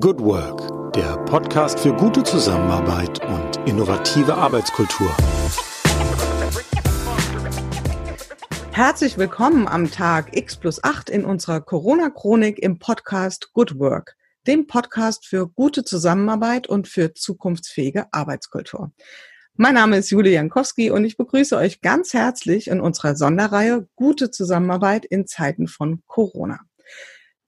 Good Work, der Podcast für gute Zusammenarbeit und innovative Arbeitskultur. Herzlich willkommen am Tag X plus 8 in unserer Corona-Chronik im Podcast Good Work, dem Podcast für gute Zusammenarbeit und für zukunftsfähige Arbeitskultur. Mein Name ist Julia Jankowski und ich begrüße euch ganz herzlich in unserer Sonderreihe Gute Zusammenarbeit in Zeiten von Corona.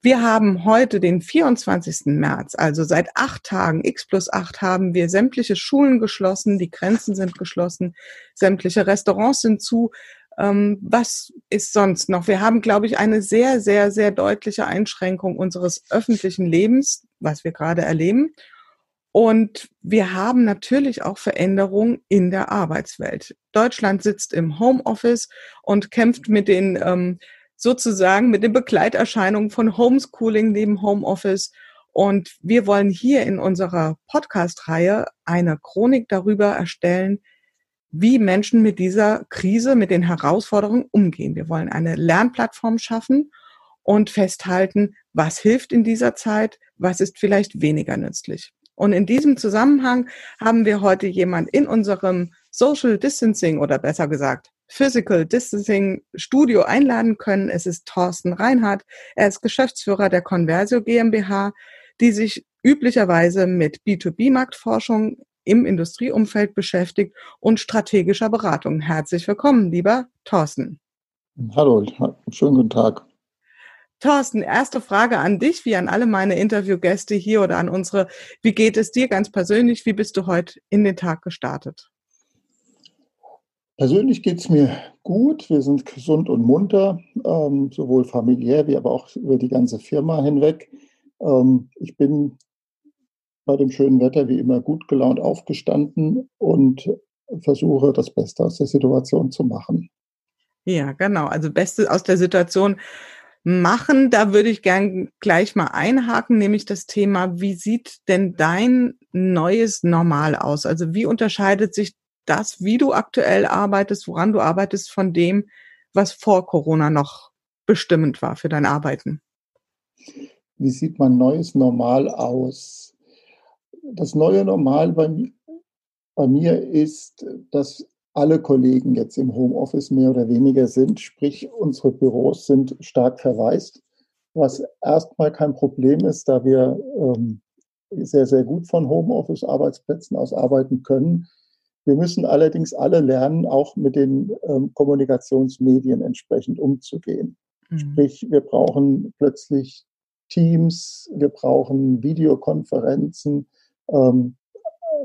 Wir haben heute den 24. März, also seit acht Tagen, x plus acht, haben wir sämtliche Schulen geschlossen, die Grenzen sind geschlossen, sämtliche Restaurants sind zu. Ähm, was ist sonst noch? Wir haben, glaube ich, eine sehr, sehr, sehr deutliche Einschränkung unseres öffentlichen Lebens, was wir gerade erleben. Und wir haben natürlich auch Veränderungen in der Arbeitswelt. Deutschland sitzt im Homeoffice und kämpft mit den ähm, sozusagen mit den Begleiterscheinungen von Homeschooling neben Homeoffice. Und wir wollen hier in unserer Podcast-Reihe eine Chronik darüber erstellen, wie Menschen mit dieser Krise, mit den Herausforderungen umgehen. Wir wollen eine Lernplattform schaffen und festhalten, was hilft in dieser Zeit, was ist vielleicht weniger nützlich. Und in diesem Zusammenhang haben wir heute jemand in unserem Social Distancing oder besser gesagt Physical Distancing Studio einladen können. Es ist Thorsten Reinhardt. Er ist Geschäftsführer der Conversio GmbH, die sich üblicherweise mit B2B-Marktforschung im Industrieumfeld beschäftigt und strategischer Beratung. Herzlich willkommen, lieber Thorsten. Hallo, schönen guten Tag. Thorsten, erste Frage an dich, wie an alle meine Interviewgäste hier oder an unsere. Wie geht es dir ganz persönlich? Wie bist du heute in den Tag gestartet? Persönlich geht es mir gut. Wir sind gesund und munter, ähm, sowohl familiär wie aber auch über die ganze Firma hinweg. Ähm, ich bin bei dem schönen Wetter wie immer gut gelaunt aufgestanden und versuche das Beste aus der Situation zu machen. Ja, genau. Also Beste aus der Situation machen. Da würde ich gern gleich mal einhaken, nämlich das Thema, wie sieht denn dein neues Normal aus? Also wie unterscheidet sich das, wie du aktuell arbeitest, woran du arbeitest, von dem, was vor Corona noch bestimmend war für dein Arbeiten? Wie sieht mein neues Normal aus? Das neue Normal bei, bei mir ist, dass alle Kollegen jetzt im Homeoffice mehr oder weniger sind, sprich unsere Büros sind stark verwaist, was erstmal kein Problem ist, da wir ähm, sehr, sehr gut von Homeoffice-Arbeitsplätzen aus arbeiten können. Wir müssen allerdings alle lernen, auch mit den ähm, Kommunikationsmedien entsprechend umzugehen. Mhm. Sprich, wir brauchen plötzlich Teams, wir brauchen Videokonferenzen ähm,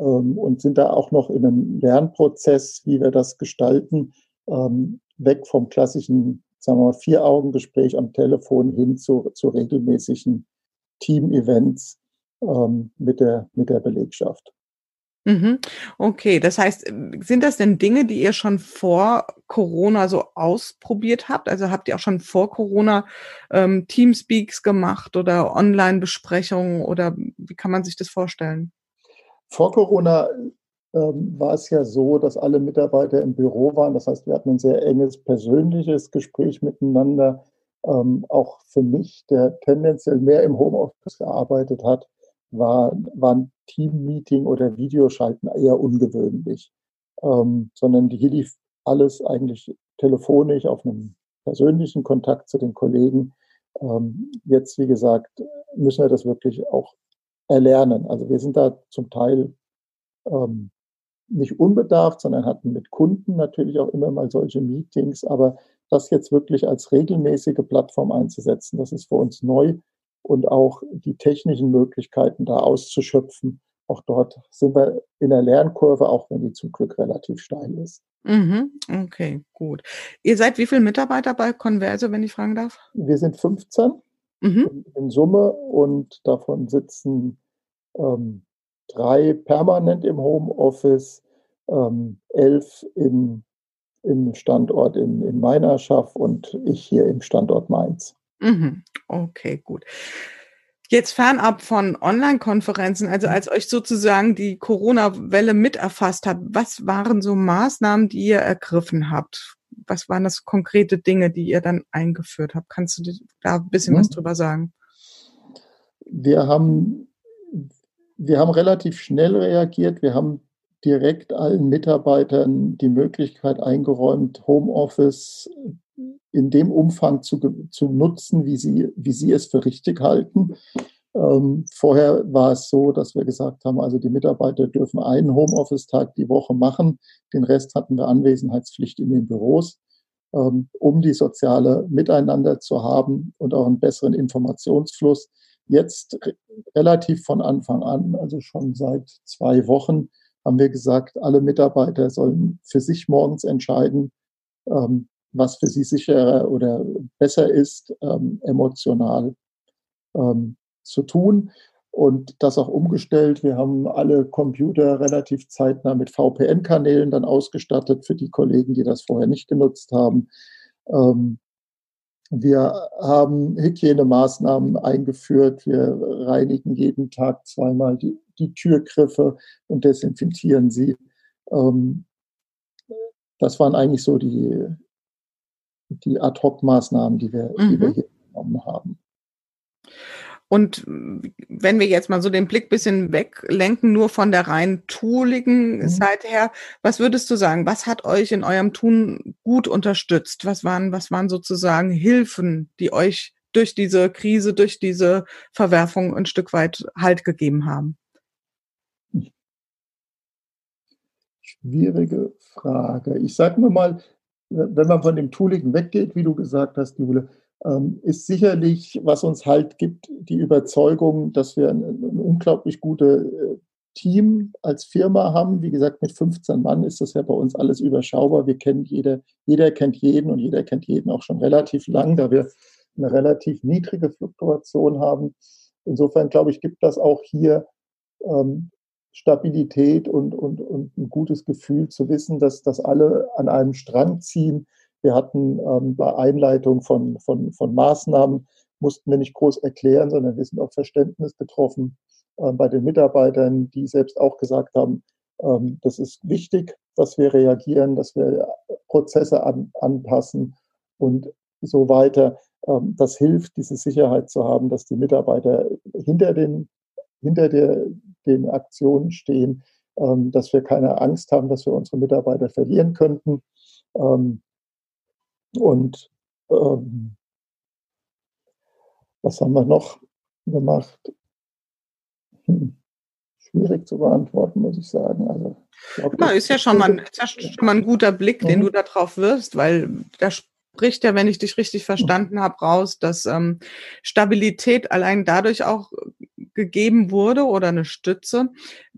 ähm, und sind da auch noch in einem Lernprozess, wie wir das gestalten, ähm, weg vom klassischen, sagen wir mal, Vier-Augen-Gespräch am Telefon hin zu, zu regelmäßigen Team-Events ähm, mit, der, mit der Belegschaft. Mhm. Okay, das heißt, sind das denn Dinge, die ihr schon vor Corona so ausprobiert habt? Also habt ihr auch schon vor Corona ähm, Teamspeaks gemacht oder Online-Besprechungen oder wie kann man sich das vorstellen? Vor Corona ähm, war es ja so, dass alle Mitarbeiter im Büro waren. Das heißt, wir hatten ein sehr enges persönliches Gespräch miteinander. Ähm, auch für mich, der tendenziell mehr im Homeoffice gearbeitet hat, war, waren Team-Meeting oder Videoschalten eher ungewöhnlich, ähm, sondern hier lief alles eigentlich telefonisch auf einem persönlichen Kontakt zu den Kollegen. Ähm, jetzt, wie gesagt, müssen wir das wirklich auch erlernen. Also wir sind da zum Teil ähm, nicht unbedarft, sondern hatten mit Kunden natürlich auch immer mal solche Meetings. Aber das jetzt wirklich als regelmäßige Plattform einzusetzen, das ist für uns neu und auch die technischen Möglichkeiten da auszuschöpfen. Auch dort sind wir in der Lernkurve, auch wenn die zum Glück relativ steil ist. Mhm, okay, gut. Ihr seid wie viele Mitarbeiter bei Converso, wenn ich fragen darf? Wir sind 15 mhm. in, Summe und davon sitzen ähm, drei permanent im Homeoffice, ähm, elf in, im Standort in, in Meinerschaft und ich hier im Standort Mainz. Mhm. Okay, gut. Jetzt fernab von Online-Konferenzen, also mhm. als euch sozusagen die Corona-Welle mit erfasst hat, was waren so Maßnahmen, die ihr ergriffen habt? Was waren das konkrete Dinge, die ihr dann eingeführt habt? Kannst du da ein bisschen mhm. was drüber sagen? Wir haben wir haben relativ schnell reagiert. Wir haben direkt allen Mitarbeitern die Möglichkeit eingeräumt, Homeoffice in dem Umfang zu, zu nutzen, wie sie, wie sie es für richtig halten. Ähm, vorher war es so, dass wir gesagt haben, also die Mitarbeiter dürfen einen Homeoffice-Tag die Woche machen. Den Rest hatten wir Anwesenheitspflicht in den Büros, ähm, um die soziale Miteinander zu haben und auch einen besseren Informationsfluss. Jetzt relativ von Anfang an, also schon seit zwei Wochen, haben wir gesagt, alle Mitarbeiter sollen für sich morgens entscheiden, ähm, was für sie sicherer oder besser ist, ähm, emotional ähm, zu tun. Und das auch umgestellt. Wir haben alle Computer relativ zeitnah mit VPN-Kanälen dann ausgestattet für die Kollegen, die das vorher nicht genutzt haben. Ähm, wir haben Hygienemaßnahmen eingeführt. Wir reinigen jeden Tag zweimal die, die Türgriffe und desinfizieren sie. Ähm, das waren eigentlich so die, die Ad-Hoc-Maßnahmen, die wir, mhm. die wir mhm. hier genommen haben. Und wenn wir jetzt mal so den Blick bisschen weglenken, nur von der rein tooligen mhm. Seite her, was würdest du sagen? Was hat euch in eurem Tun gut unterstützt? Was waren, was waren sozusagen Hilfen, die euch durch diese Krise, durch diese Verwerfung ein Stück weit Halt gegeben haben? Schwierige Frage. Ich sage mir mal, wenn man von dem Tooligen weggeht, wie du gesagt hast, Jule, ähm, ist sicherlich, was uns halt gibt, die Überzeugung, dass wir ein, unglaublich gutes äh, Team als Firma haben. Wie gesagt, mit 15 Mann ist das ja bei uns alles überschaubar. Wir kennen jeder, jeder kennt jeden und jeder kennt jeden auch schon relativ lang, da wir eine relativ niedrige Fluktuation haben. Insofern glaube ich, gibt das auch hier ähm, Stabilität und, und, und ein gutes Gefühl zu wissen, dass, dass alle an einem Strang ziehen wir hatten ähm, bei Einleitung von, von, von Maßnahmen, mussten wir nicht groß erklären, sondern wir sind auf Verständnis getroffen äh, bei den Mitarbeitern, die selbst auch gesagt haben, ähm, das ist wichtig, dass wir reagieren, dass wir Prozesse an, anpassen und so weiter. Ähm, das hilft, diese Sicherheit zu haben, dass die Mitarbeiter hinter den, hinter der, den Aktionen stehen, ähm, dass wir keine Angst haben, dass wir unsere Mitarbeiter verlieren könnten. Ähm, und ähm, was haben wir noch gemacht? Hm. Schwierig zu beantworten, muss ich sagen. Also, ich glaub, Na, ist ja schon mal, ist ja schon mal ein guter Blick, den mhm. du darauf wirst, weil da spricht ja, wenn ich dich richtig verstanden habe, raus, dass ähm, Stabilität allein dadurch auch gegeben wurde oder eine Stütze,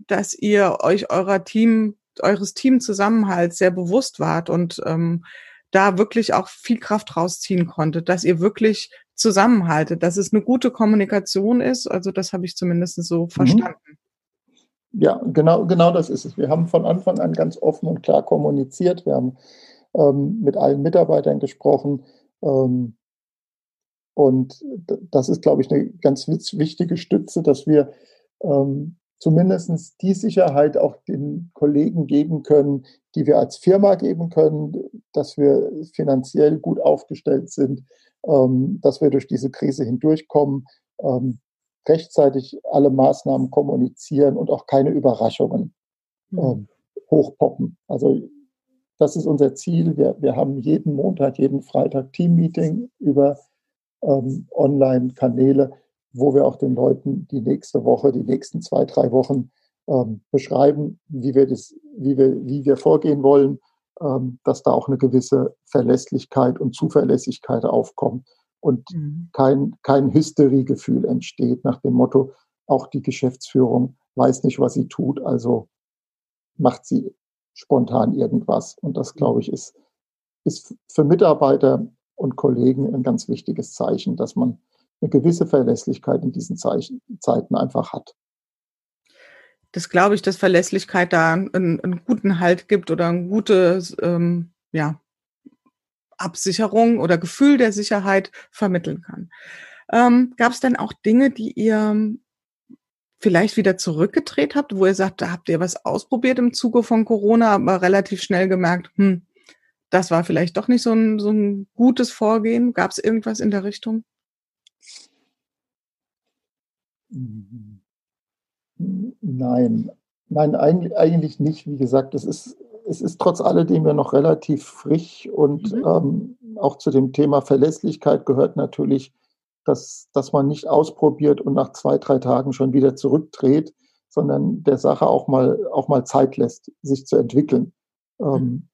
dass ihr euch eurer Team, eures Teamzusammenhalts sehr bewusst wart und ähm, da wirklich auch viel Kraft rausziehen konnte, dass ihr wirklich zusammenhaltet, dass es eine gute Kommunikation ist. Also das habe ich zumindest so mhm. verstanden. Ja, genau, genau das ist es. Wir haben von Anfang an ganz offen und klar kommuniziert. Wir haben ähm, mit allen Mitarbeitern gesprochen. Ähm, und das ist, glaube ich, eine ganz wichtige Stütze, dass wir ähm, zumindest die Sicherheit auch den Kollegen geben können, die wir als Firma geben können, dass wir finanziell gut aufgestellt sind, ähm, dass wir durch diese Krise hindurchkommen, ähm, rechtzeitig alle Maßnahmen kommunizieren und auch keine Überraschungen mhm. ähm, hochpoppen. Also das ist unser Ziel. Wir, wir haben jeden Montag, jeden Freitag Teammeeting über ähm, Online-Kanäle wo wir auch den Leuten die nächste Woche, die nächsten zwei, drei Wochen ähm, beschreiben, wie wir, das, wie, wir, wie wir vorgehen wollen, ähm, dass da auch eine gewisse Verlässlichkeit und Zuverlässigkeit aufkommt und mhm. kein, kein Hysteriegefühl entsteht nach dem Motto, auch die Geschäftsführung weiß nicht, was sie tut, also macht sie spontan irgendwas. Und das, glaube ich, ist, ist für Mitarbeiter und Kollegen ein ganz wichtiges Zeichen, dass man eine gewisse Verlässlichkeit in diesen Zeichen, Zeiten einfach hat. Das glaube ich, dass Verlässlichkeit da einen, einen guten Halt gibt oder ein gutes, ähm, ja, Absicherung oder Gefühl der Sicherheit vermitteln kann. Ähm, Gab es denn auch Dinge, die ihr vielleicht wieder zurückgedreht habt, wo ihr sagt, da habt ihr was ausprobiert im Zuge von Corona, aber relativ schnell gemerkt, hm, das war vielleicht doch nicht so ein, so ein gutes Vorgehen? Gab es irgendwas in der Richtung? Nein, nein, eigentlich nicht. Wie gesagt, es ist, es ist trotz alledem ja noch relativ frisch und mhm. ähm, auch zu dem Thema Verlässlichkeit gehört natürlich, dass, dass man nicht ausprobiert und nach zwei, drei Tagen schon wieder zurückdreht, sondern der Sache auch mal, auch mal Zeit lässt, sich zu entwickeln. Ähm,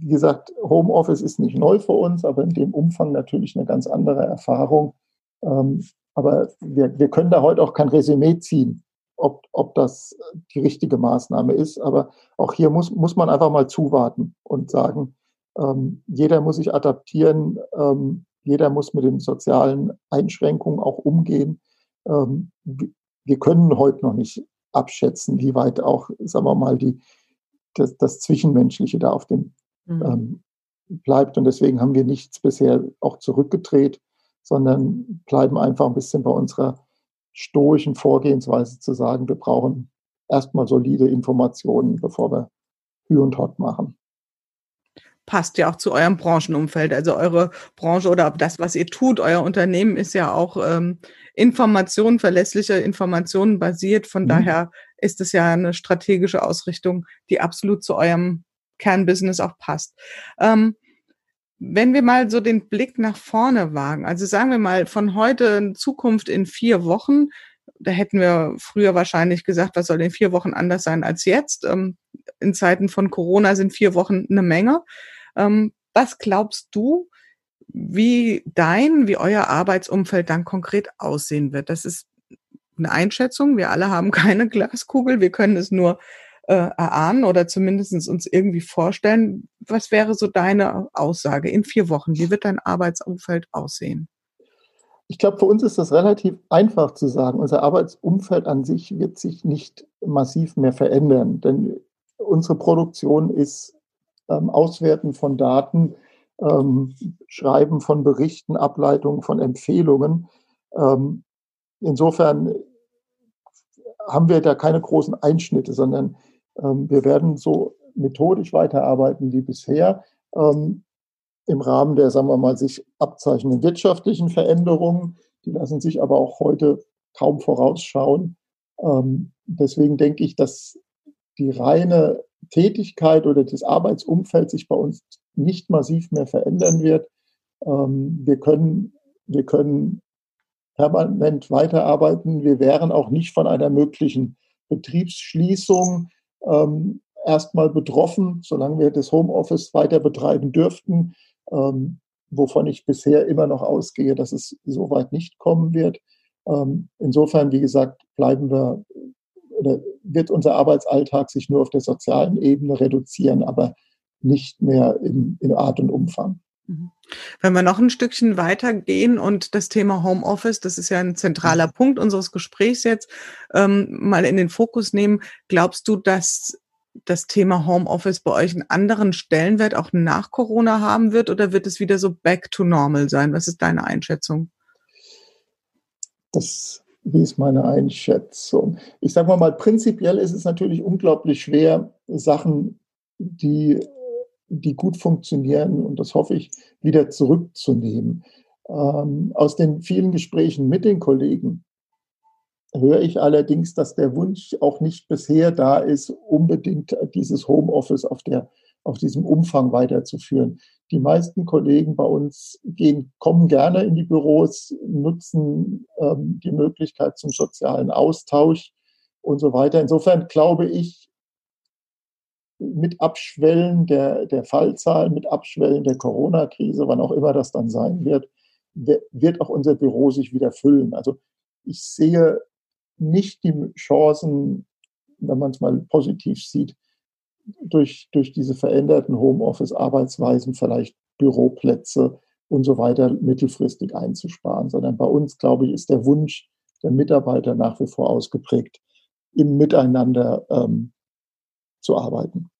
wie gesagt, Homeoffice ist nicht neu für uns, aber in dem Umfang natürlich eine ganz andere Erfahrung. Ähm, aber wir, wir können da heute auch kein Resümee ziehen, ob, ob das die richtige Maßnahme ist. Aber auch hier muss, muss man einfach mal zuwarten und sagen, ähm, jeder muss sich adaptieren, ähm, jeder muss mit den sozialen Einschränkungen auch umgehen. Ähm, wir können heute noch nicht abschätzen, wie weit auch, sagen wir mal, die, das, das Zwischenmenschliche da auf dem mhm. Ähm, bleibt. Und deswegen haben wir nichts bisher auch zurückgedreht, sondern bleiben einfach ein bisschen bei unserer stoischen Vorgehensweise zu sagen, wir brauchen erstmal solide Informationen, bevor wir Hü und Hot machen passt ja auch zu eurem Branchenumfeld. Also eure Branche oder das, was ihr tut, euer Unternehmen ist ja auch ähm, Informationen, verlässliche Informationen basiert. Von mhm. daher ist es ja eine strategische Ausrichtung, die absolut zu eurem Kernbusiness auch passt. Ähm, wenn wir mal so den Blick nach vorne wagen, also sagen wir mal von heute in Zukunft in vier Wochen, da hätten wir früher wahrscheinlich gesagt, was soll in vier Wochen anders sein als jetzt. Ähm, in Zeiten von Corona sind vier Wochen eine Menge. Ähm, was glaubst du, wie dein, wie euer Arbeitsumfeld dann konkret aussehen wird? Das ist eine Einschätzung. Wir alle haben keine Glaskugel. Wir können es nur äh, erahnen oder zumindest uns irgendwie vorstellen. Was wäre so deine Aussage in vier Wochen? Wie wird dein Arbeitsumfeld aussehen? Ich glaube, für uns ist das relativ einfach zu sagen. Unser Arbeitsumfeld an sich wird sich nicht massiv mehr verändern, denn unsere Produktion ist ähm, Auswerten von Daten, ähm, Schreiben von Berichten, Ableitungen von Empfehlungen. Ähm, insofern haben wir da keine großen Einschnitte, sondern wir werden so methodisch weiterarbeiten wie bisher ähm, im Rahmen der, sagen wir mal, sich abzeichnenden wirtschaftlichen Veränderungen. Die lassen sich aber auch heute kaum vorausschauen. Ähm, deswegen denke ich, dass die reine Tätigkeit oder das Arbeitsumfeld sich bei uns nicht massiv mehr verändern wird. wir können, wir können permanent weiterarbeiten. Wir wären auch nicht von einer möglichen Betriebsschließung ähm, erstmal betroffen, solange wir das Homeoffice weiter betreiben dürften, ähm, wovon ich bisher immer noch ausgehe, dass es so weit nicht kommen wird. Ähm, insofern, wie gesagt, bleiben wir oder wird unser Arbeitsalltag sich nur auf der sozialen Ebene reduzieren, aber nicht mehr in, in Art und Umfang. Mhm. Wenn wir noch ein Stückchen weitergehen und das Thema Homeoffice, das ist ja ein zentraler mhm. Punkt unseres Gesprächs jetzt, ähm, mal in den Fokus nehmen, glaubst du, dass das Thema Homeoffice bei euch einen anderen Stellenwert auch nach Corona haben wird oder wird es wieder so back to normal sein? Was ist deine Einschätzung? Das, wie ist meine Einschätzung? Ich sage mal, mal, prinzipiell ist es natürlich unglaublich schwer, Sachen, die die gut funktionieren, und das hoffe ich, wieder zurückzunehmen. Ähm, aus den vielen Gesprächen mit den Kollegen höre ich allerdings, dass der Wunsch auch nicht bisher da ist, unbedingt dieses Homeoffice auf, der, auf diesem Umfang weiterzuführen. Die meisten Kollegen bei uns gehen, kommen gerne in die Büros, nutzen ähm, die Möglichkeit zum sozialen Austausch und so weiter. Insofern glaube ich, mit Abschwellen der, der Fallzahlen, mit Abschwellen der Corona-Krise, wann auch immer das dann sein wird, wird auch unser Büro sich wieder füllen. Also ich sehe nicht die Chancen, wenn man es mal positiv sieht, durch, durch diese veränderten Homeoffice-Arbeitsweisen vielleicht Büroplätze und so weiter mittelfristig einzusparen, sondern bei uns, glaube ich, ist der Wunsch der Mitarbeiter nach wie vor ausgeprägt, im Miteinander ähm, zu arbeiten.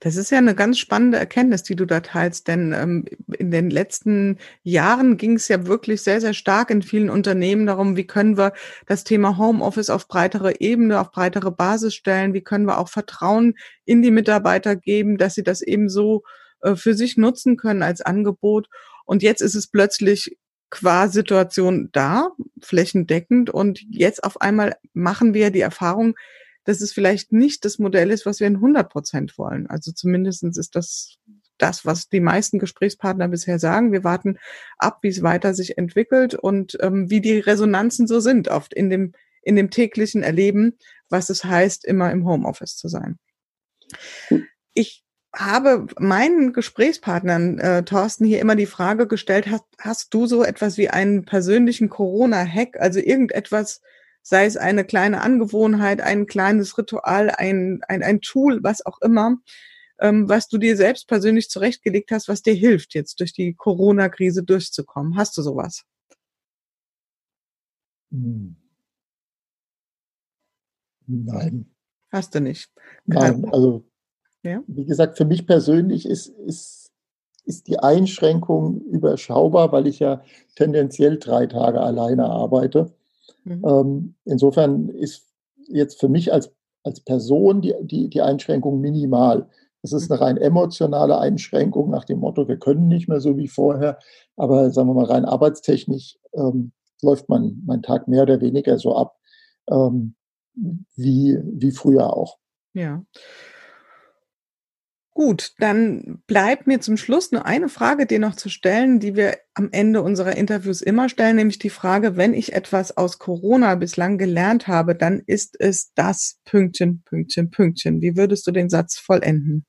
Das ist ja eine ganz spannende Erkenntnis, die du da teilst, denn ähm, in den letzten Jahren ging es ja wirklich sehr, sehr stark in vielen Unternehmen darum, wie können wir das Thema Homeoffice auf breitere Ebene, auf breitere Basis stellen, wie können wir auch Vertrauen in die Mitarbeiter geben, dass sie das eben so äh, für sich nutzen können als Angebot. Und jetzt ist es plötzlich qua Situation da, flächendeckend. Und jetzt auf einmal machen wir die Erfahrung, dass es vielleicht nicht das Modell ist, was wir in 100 Prozent wollen. Also zumindestens ist das das, was die meisten Gesprächspartner bisher sagen. Wir warten ab, wie es weiter sich entwickelt und ähm, wie die Resonanzen so sind, oft in dem, in dem täglichen Erleben, was es heißt, immer im Homeoffice zu sein. Ich habe meinen Gesprächspartnern, äh, Thorsten, hier immer die Frage gestellt, hast, hast du so etwas wie einen persönlichen Corona-Hack, also irgendetwas, sei es eine kleine Angewohnheit, ein kleines Ritual, ein, ein, ein Tool, was auch immer, ähm, was du dir selbst persönlich zurechtgelegt hast, was dir hilft, jetzt durch die Corona-Krise durchzukommen. Hast du sowas? Hm. Nein. Hast du nicht? Nein, also ja? Wie gesagt, für mich persönlich ist, ist, ist die Einschränkung überschaubar, weil ich ja tendenziell drei Tage alleine arbeite. Mhm. Ähm, insofern ist jetzt für mich als, als Person die, die, die Einschränkung minimal. Es ist mhm. eine rein emotionale Einschränkung nach dem Motto, wir können nicht mehr so wie vorher, aber sagen wir mal rein arbeitstechnisch ähm, läuft mein, mein Tag mehr oder weniger so ab ähm, wie, wie früher auch. Ja. Gut, dann bleibt mir zum Schluss nur eine Frage dir noch zu stellen, die wir am Ende unserer Interviews immer stellen, nämlich die Frage, wenn ich etwas aus Corona bislang gelernt habe, dann ist es das Pünktchen, Pünktchen, Pünktchen. Wie würdest du den Satz vollenden?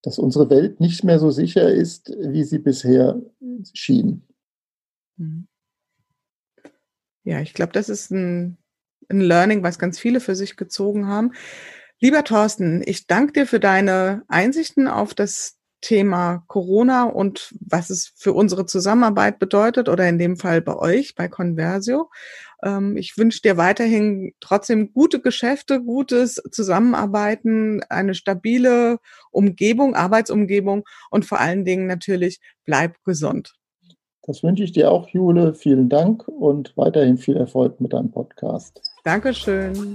Dass unsere Welt nicht mehr so sicher ist, wie sie bisher schien. Mhm. Ja, ich glaube, das ist ein, ein Learning, was ganz viele für sich gezogen haben. Lieber Thorsten, ich danke dir für deine Einsichten auf das Thema Corona und was es für unsere Zusammenarbeit bedeutet oder in dem Fall bei euch, bei Conversio. Ähm, ich wünsche dir weiterhin trotzdem gute Geschäfte, gutes Zusammenarbeiten, eine stabile Umgebung, Arbeitsumgebung und vor allen Dingen natürlich bleib gesund. Das wünsche ich dir auch, Jule. Vielen Dank und weiterhin viel Erfolg mit deinem Podcast. Dankeschön.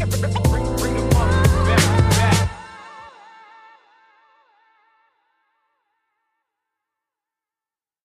Bye.